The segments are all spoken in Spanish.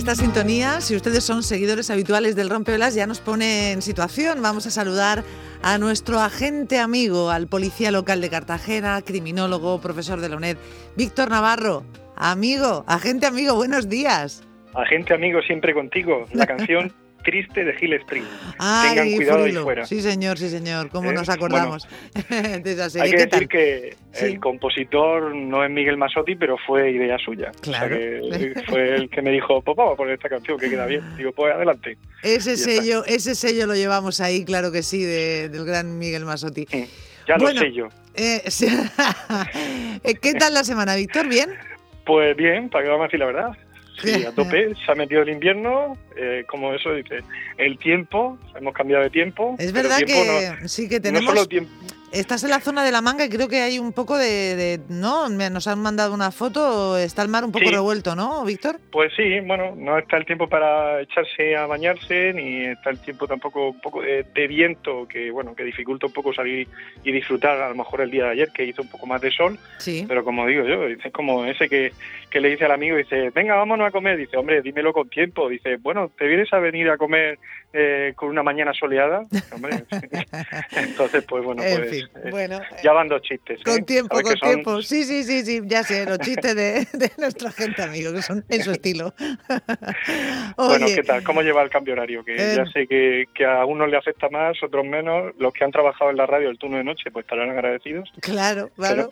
Esta sintonía, si ustedes son seguidores habituales del Rompeolas, ya nos pone en situación. Vamos a saludar a nuestro agente amigo, al policía local de Cartagena, criminólogo, profesor de la UNED, Víctor Navarro. Amigo, agente amigo, buenos días. Agente amigo, siempre contigo. La canción triste de Gil Spring. Tengan cuidado ahí fuera. Sí, señor, sí, señor. ¿Cómo ¿Eh? nos acordamos de esa serie? Hay que decir que el compositor no es Miguel Masotti, pero fue idea suya. Claro. fue el que me dijo, pues vamos a poner esta canción que queda bien. Digo, pues adelante. Ese sello, ese sello lo llevamos ahí, claro que sí, del gran Miguel Masotti. ya lo sé yo. Eh, ¿Qué tal la semana, Víctor? ¿Bien? Pues bien, para que vamos a decir la verdad. Sí, a tope. Se ha metido el invierno, eh, como eso dice, el tiempo, hemos cambiado de tiempo. Es verdad que sí que tenemos... No tiempo, Estás en la zona de la manga y creo que hay un poco de, ¿no? Nos han mandado una foto, está el mar un poco revuelto, ¿no, Víctor? Pues sí, bueno, no está el tiempo para echarse a bañarse, ni está el tiempo tampoco un poco de, viento, que bueno, que dificulta un poco salir y disfrutar, a lo mejor el día de ayer, que hizo un poco más de sol, sí. pero como digo yo, es como ese que, que le dice al amigo, dice, venga, vámonos a comer, dice, hombre, dímelo con tiempo, dice, bueno, ¿te vienes a venir a comer eh, con una mañana soleada? Hombre, entonces, pues bueno, pues... Eh, bueno, ya van dos chistes. Con ¿eh? tiempo, con tiempo. Sí, sí, sí, sí, ya sé, los chistes de, de nuestra gente amigo, que son en su estilo. bueno, ¿qué tal? ¿Cómo lleva el cambio horario? Que ya eh, sé que, que, a unos le afecta más, otros menos. Los que han trabajado en la radio el turno de noche, pues estarán agradecidos. Claro, claro.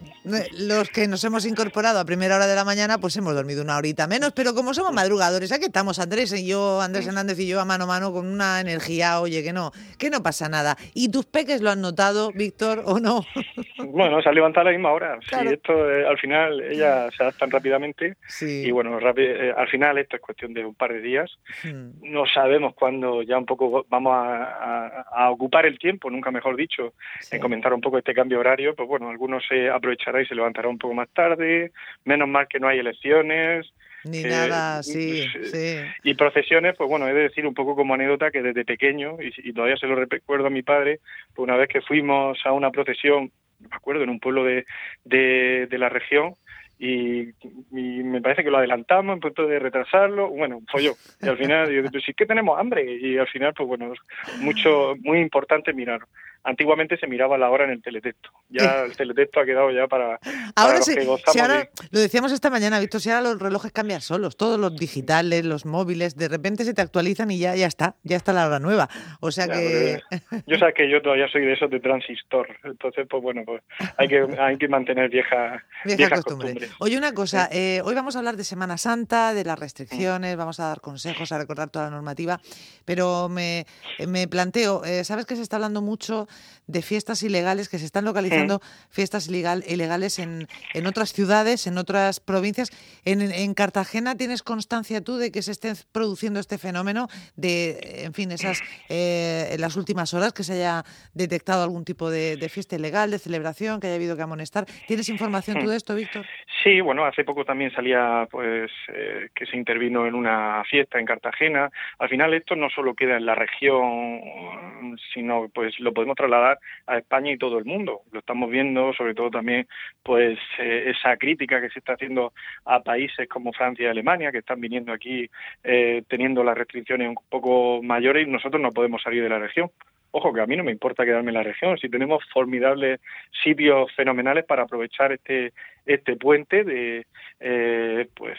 Los que nos hemos incorporado a primera hora de la mañana, pues hemos dormido una horita menos, pero como somos madrugadores, aquí estamos Andrés y yo, Andrés Hernández y yo a mano a mano con una energía, oye, que no, que no pasa nada. ¿Y tus peques lo han notado, Víctor, o no? Bueno, se ha levantado a la misma hora. esto eh, al final ellas se adaptan rápidamente y bueno, eh, al final esto es cuestión de un par de días. Hmm. No sabemos cuándo ya un poco vamos a, ocupar el tiempo, nunca mejor dicho, en comentar un poco este cambio horario. Pues bueno, algunos se aprovechará y se levantará un poco más tarde. Menos mal que no hay elecciones. Ni nada, sí, sí. Y procesiones, pues bueno, he de decir un poco como anécdota que desde pequeño, y, todavía se lo recuerdo a mi padre, pues una vez que fuimos a una procesión, me acuerdo, en un pueblo de, de, de la región, y, me parece que lo adelantamos en punto de retrasarlo, bueno, fue yo. Y al final, yo dije, sí que tenemos hambre. Y al final, pues bueno, mucho, muy importante mirar antiguamente se miraba la hora en el teletexto. Ya el teletexto ha quedado ya para, ahora los que gozamos Lo decíamos esta mañana, Víctor, si ahora los relojes cambian solos, todos los digitales, los móviles, de repente se te actualizan y ya, ya está, ya está la hora nueva. O sea que... Yo sé que yo todavía soy de esos de transistor, entonces pues bueno, pues hay que, hay que mantener vieja, vieja costumbre. Oye, una cosa, eh, hoy vamos a hablar de Semana Santa, de las restricciones, vamos a dar consejos, a recordar toda la normativa, pero me, me planteo, eh, ¿sabes que se está hablando mucho de fiestas ilegales, que se están localizando fiestas ilegal, ilegales en, en, otras ciudades, en otras provincias. En, en, Cartagena tienes constancia tú de que se esté produciendo este fenómeno de, en fin, esas eh, en las últimas horas que se haya detectado algún tipo de, fiesta ilegal, de celebración, que haya habido que amonestar. ¿Tienes información tú de esto, Víctor? Sí, bueno, hace poco también salía pues eh, que se intervino en una fiesta en Cartagena. Al final esto no solo queda en la región, sino pues lo podemos trasladar a España y todo el mundo. Lo estamos viendo, sobre todo también, pues eh, esa crítica que se está haciendo a países como Francia y Alemania, que están viniendo aquí eh, teniendo las restricciones un poco mayores y nosotros no podemos salir de la región. Ojo, que a mí no me importa quedarme en la región, si tenemos formidables sitios fenomenales para aprovechar este este puente de eh, pues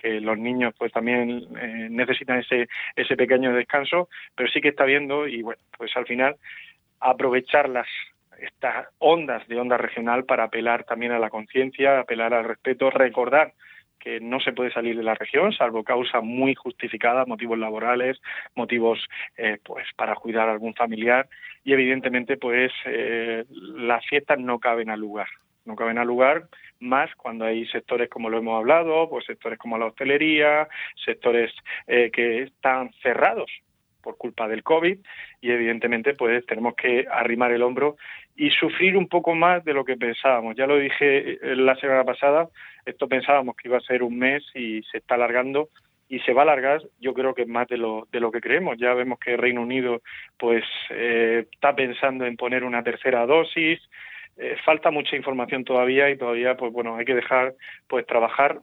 que los niños pues también necesitan ese ese pequeño descanso, pero sí que está viendo y bueno, pues al final aprovechar las estas ondas de onda regional para apelar también a la conciencia, apelar al respeto, recordar que no se puede salir de la región, salvo causa muy justificada, motivos laborales, motivos eh, pues para cuidar a algún familiar y evidentemente pues eh, las fiestas no caben al lugar, no caben al lugar más cuando hay sectores como lo hemos hablado, pues sectores como la hostelería, sectores eh, que están cerrados por culpa del COVID y evidentemente pues tenemos que arrimar el hombro y sufrir un poco más de lo que pensábamos. Ya lo dije eh, la semana pasada, esto pensábamos que iba a ser un mes y se está alargando y se va a alargar yo creo que más de lo de lo que creemos ya vemos que Reino Unido pues eh, está pensando en poner una tercera dosis eh, falta mucha información todavía y todavía pues bueno hay que dejar pues trabajar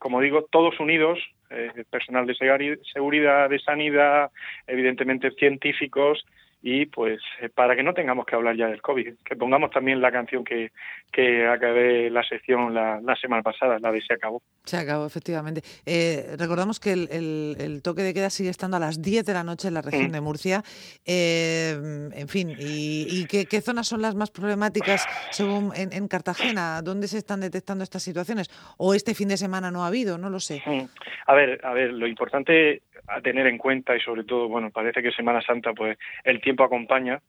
como digo todos unidos eh, personal de seguridad, de sanidad, evidentemente científicos y pues eh, para que no tengamos que hablar ya del COVID, que pongamos también la canción que, que acabé la sección la, la semana pasada, la de Se acabó. Se acabó, efectivamente. Eh, recordamos que el, el, toque de queda sigue estando a las 10 de la noche en la región mm. de Murcia. Eh, en fin, ¿y, y qué, qué, zonas son las más problemáticas según en, en, Cartagena? ¿Dónde se están detectando estas situaciones? ¿O este fin de semana no ha habido? No lo sé. Mm. A ver, a ver, lo importante a tener en cuenta y sobre todo, bueno, parece que Semana Santa, pues el tiempo acompaña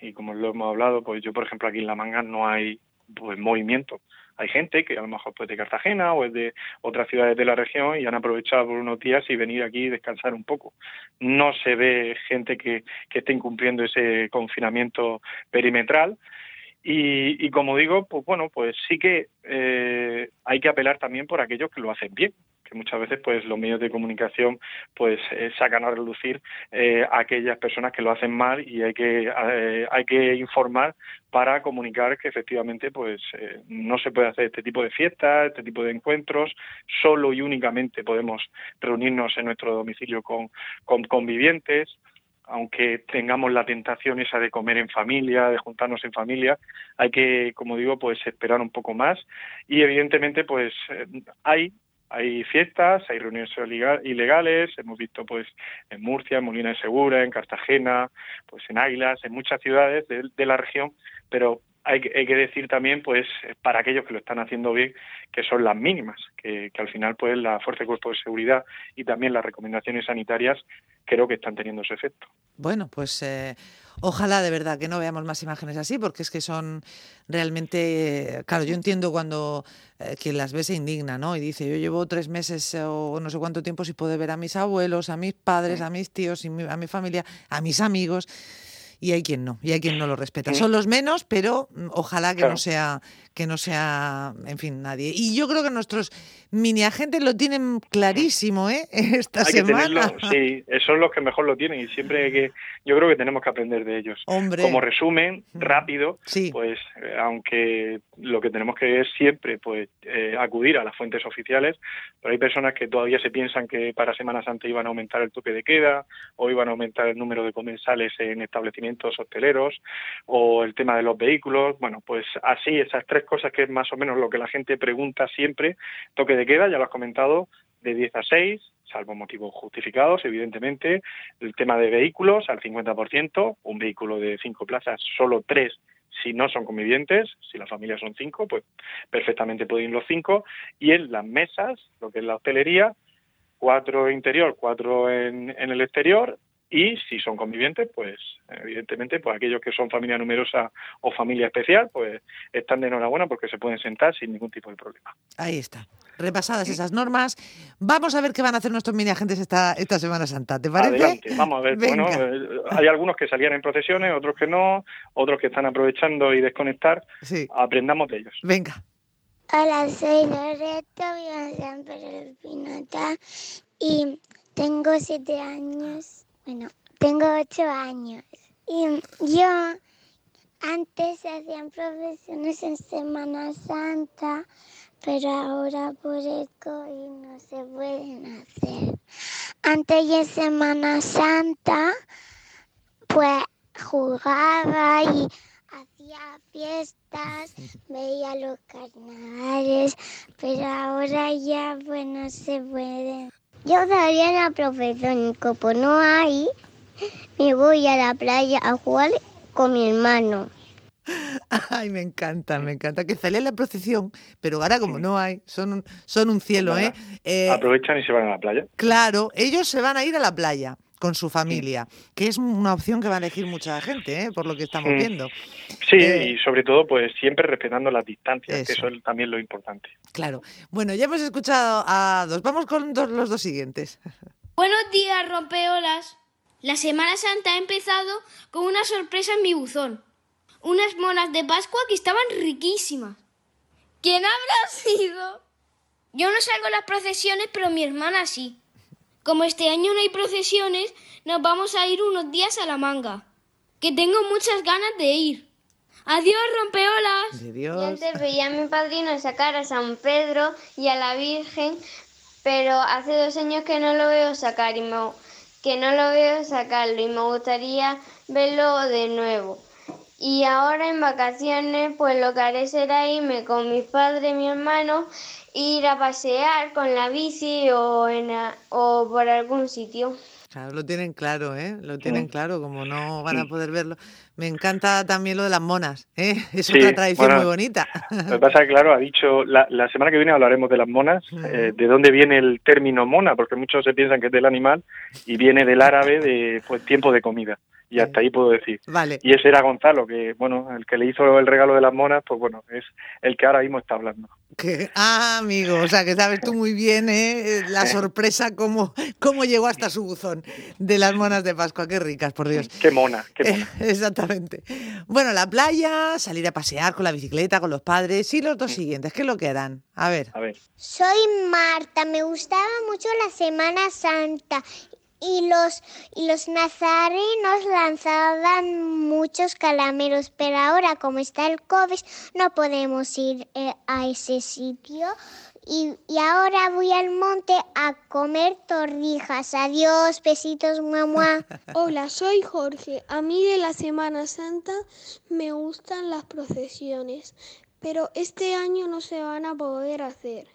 y como lo hemos hablado, pues yo, por ejemplo, aquí en La Manga no hay pues movimiento. Hay gente que a lo mejor pues de Cartagena o es de otras ciudades de la región y han aprovechado por unos días y venir aquí y descansar un poco. No se ve gente que, que esté incumpliendo ese confinamiento perimetral. Y, como digo, pues bueno, pues sí que eh, hay que apelar también por aquellos que lo hacen bien, que muchas veces pues los medios de comunicación pues eh, sacan a relucir eh, a aquellas personas que lo hacen mal y hay que eh, hay que informar para comunicar que efectivamente pues no se puede hacer este tipo de fiestas, este tipo de encuentros, solo y únicamente podemos reunirnos en nuestro domicilio con, con convivientes aunque tengamos la tentación esa de comer en familia, de juntarnos en familia, hay que, como digo, pues esperar un poco más. Y evidentemente pues hay hay fiestas, hay reuniones ilegales, hemos visto pues en Murcia, en Molina de Segura, en Cartagena, pues en Águilas, en muchas ciudades de, la región, pero hay, hay, que decir también, pues, para aquellos que lo están haciendo bien, que son las mínimas, que, al final, pues, la Fuerza de Cuerpo de Seguridad y también las recomendaciones sanitarias creo que están teniendo su efecto. Bueno, pues eh, ojalá de verdad que no veamos más imágenes así, porque es que son realmente, claro, yo entiendo cuando eh, quien las ve se indigna, ¿no? Y dice, yo llevo tres meses o no sé cuánto tiempo sin poder ver a mis abuelos, a mis padres, a mis tíos, a mi familia, a mis amigos y hay quien no, y hay quien no lo respeta. Son los menos, pero mm, ojalá que no sea que no sea, en fin, nadie. Y yo creo que nuestros mini agentes lo tienen clarísimo, ¿eh? Esta semana. sí, son los que mejor lo tienen y siempre que, yo creo que tenemos que aprender de ellos. Hombre. Como resumen rápido, pues eh, aunque lo que tenemos que es siempre, pues eh, acudir a las fuentes oficiales, pero hay personas que todavía se piensan que para Semana Santa iban a aumentar el toque de queda o iban a aumentar el número de comensales en establecimientos hosteleros o el tema de los vehículos. Bueno, pues así esas tres cosas que es más o menos lo que la gente pregunta siempre. Toque de queda, ya lo has comentado, de 10 a 6, salvo motivos justificados, evidentemente. El tema de vehículos al 50%, un vehículo de cinco plazas, solo tres si no son convivientes, si la familia son cinco, pues perfectamente pueden ir los cinco. Y en las mesas, lo que es la hostelería, cuatro interior, cuatro en, en el exterior, y si son convivientes, pues evidentemente, pues aquellos que son familia numerosa o familia especial, pues están de enhorabuena porque se pueden sentar sin ningún tipo de problema. Ahí está. Repasadas esas normas, vamos a ver qué van a hacer nuestros mini agentes esta, esta Semana Santa. ¿Te parece? Adelante, vamos a ver. Bueno, eh, hay algunos que salían en procesiones, otros que no, otros que están aprovechando y desconectar. Sí. Aprendamos de ellos. Venga. Hola, soy Loreto, vivo en San Pedro Pinota y tengo siete años. Bueno, tengo ocho años y yo antes hacían profesiones en Semana Santa, pero ahora por el COVID no se pueden hacer. Antes de Semana Santa, pues jugaba y hacía fiestas, veía los carnavales, pero ahora ya pues no se pueden. Yo daría la profesión, como no hay, me voy a la playa a jugar con mi hermano. Ay, me encanta, me encanta. Que salía en la procesión, pero ahora como no hay, son un, son un cielo, ¿eh? ¿eh? Aprovechan y se van a la playa. Claro, ellos se van a ir a la playa con su familia, que es una opción que va a elegir mucha gente, ¿eh? por lo que estamos viendo. Sí, eh, y sobre todo, pues siempre respetando las distancias, que eso es también lo importante. Claro. Bueno, ya hemos escuchado a dos. Vamos con los dos siguientes. Buenos días, rompeolas. La Semana Santa ha empezado con una sorpresa en mi buzón. Unas monas de Pascua que estaban riquísimas. ¿Quién habrá sido? Yo no salgo a las procesiones, pero mi hermana sí. Como este año no hay procesiones, nos vamos a ir unos días a la manga. Que tengo muchas ganas de ir. Adiós, rompeolas. Adiós. Yo antes veía a mi padrino sacar a San Pedro y a la Virgen pero hace dos años que no lo veo sacar y me, que no lo veo sacarlo y me gustaría verlo de nuevo. Y ahora en vacaciones, pues lo que haré será irme con mis padres y mi hermano, ir a pasear con la bici o, en o por algún sitio. Claro, lo tienen claro, ¿eh? Lo tienen claro, como no van a poder verlo. Me encanta también lo de las monas, ¿eh? Es otra tradición muy bonita. Lo que pasa es que, claro, ha dicho, la, semana que viene hablaremos de las monas, eh, de dónde viene el término mona, porque muchos se piensan que es del animal y viene del árabe de pues, tiempo de comida y hasta ahí puedo decir. Vale. Y ese era Gonzalo, que bueno, el que le hizo el regalo de las monas, pues bueno, es el que ahora mismo está hablando. Ah, amigo, o sea que sabes tú muy bien ¿eh? la sorpresa, cómo, cómo llegó hasta su buzón de las monas de Pascua, qué ricas, por Dios. Qué mona, qué mona. exactamente. Bueno, la playa, salir a pasear con la bicicleta, con los padres y los dos siguientes, ¿qué es lo que harán? A ver. A ver. Soy Marta, me gustaba mucho la Semana Santa y los, y los nazarenos lanzaban muchos calameros, pero ahora como está el COVID no podemos ir eh, a ese sitio. Y, y, ahora voy al monte a comer torrijas. Adiós, besitos, mamá. Hola, soy Jorge. A mí de la Semana Santa me gustan las procesiones, pero este año no se van a poder hacer.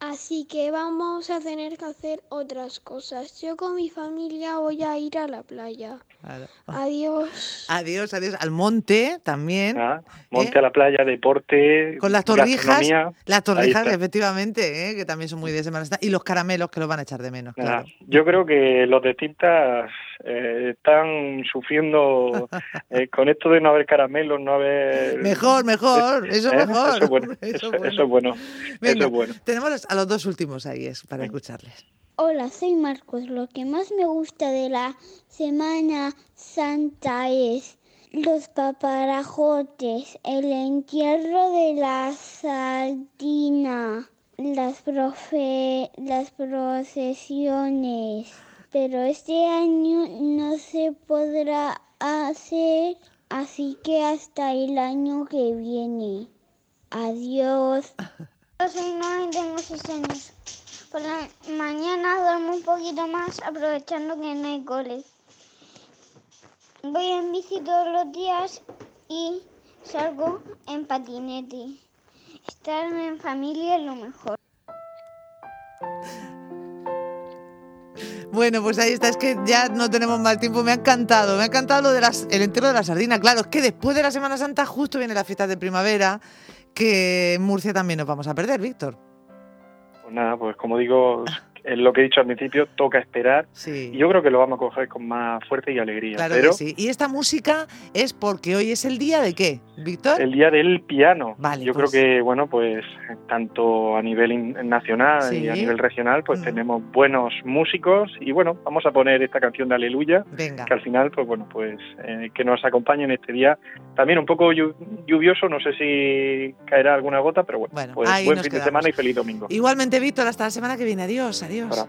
Así que vamos a tener que hacer otras cosas. Yo con mi familia voy a ir a la playa. Adiós. Adiós, adiós. Al monte también. Ah, monte ¿eh? a la playa, deporte. Con las torrijas. Las torrijas, efectivamente, ¿eh? que también son muy de Semana Y los caramelos que los van a echar de menos. Claro. Yo creo que los de tintas eh, están sufriendo con esto de no haber caramelos, no haber. Mejor, mejor. Eso es mejor. Eso es bueno. Eso, es bueno. eso es bueno. Tenemos a los dos últimos ahí es para escucharles. Hola, soy Marcos. Lo que más me gusta de la Semana Santa es los paparajotes, el entierro de la sardina, las, profe las procesiones. Pero este año no se podrá hacer, así que hasta el año que viene. Adiós. Yo soy y tengo seis años. Por la mañana duermo un poquito más aprovechando que no hay goles. Voy en bici todos los días y salgo en patinete. Estar en familia es lo mejor. Bueno, pues ahí está, es que ya no tenemos más tiempo. Me ha encantado, me ha encantado lo de las, el entero de la sardina. Claro, es que después de la Semana Santa justo viene la fiesta de primavera que en Murcia también nos vamos a perder, Víctor. Pues nada, pues como digo, lo que he dicho al principio, toca esperar. Y yo creo que lo vamos a coger con más fuerza y alegría. Claro que sí. Y esta música es porque hoy es el día de qué, Víctor? El día del piano. Vale, yo creo pues que, bueno, pues tanto a nivel nacional y a nivel regional, pues mm. tenemos buenos músicos. Y bueno, vamos a poner esta canción de Aleluya, Venga. que al final, pues bueno, pues eh, que nos acompañe en este día. También un poco lluvioso, no sé si caerá alguna gota, pero bueno, pues buen fin de semana y feliz domingo. Igualmente, Víctor, hasta la semana que viene. Adiós. Adiós.